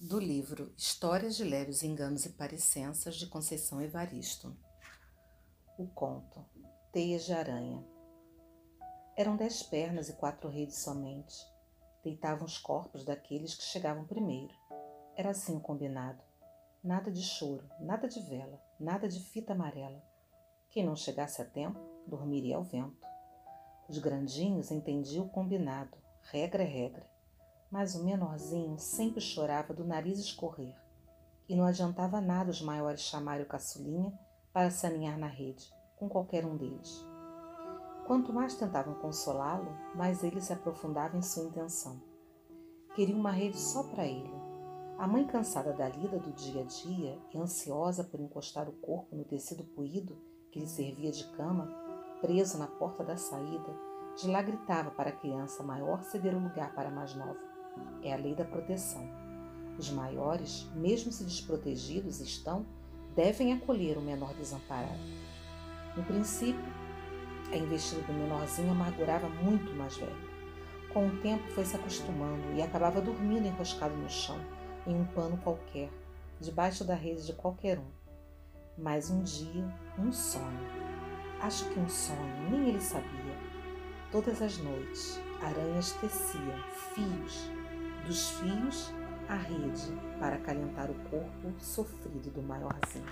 do livro Histórias de Leves Enganos e Parecenças de Conceição Evaristo. O conto Teias de Aranha. Eram dez pernas e quatro redes somente. Deitavam os corpos daqueles que chegavam primeiro. Era assim o combinado. Nada de choro, nada de vela, nada de fita amarela. Quem não chegasse a tempo, dormiria ao vento. Os grandinhos entendiam o combinado, regra é regra mas o menorzinho sempre chorava do nariz escorrer, e não adiantava nada os maiores chamarem o caçulinha para se aninhar na rede, com qualquer um deles. Quanto mais tentavam consolá-lo, mais ele se aprofundava em sua intenção. Queria uma rede só para ele. A mãe, cansada da lida do dia a dia e ansiosa por encostar o corpo no tecido poído que lhe servia de cama, preso na porta da saída, de lá gritava para a criança maior ceder o lugar para a mais nova. É a lei da proteção. Os maiores, mesmo se desprotegidos estão, devem acolher o menor desamparado. No princípio, a investida do menorzinho amargurava muito o mais velho. Com o tempo foi se acostumando e acabava dormindo enroscado no chão, em um pano qualquer, debaixo da rede de qualquer um. Mas um dia, um sonho. Acho que um sonho, nem ele sabia. Todas as noites, aranhas teciam fios dos fios à rede para acalentar o corpo sofrido do maiorzinho.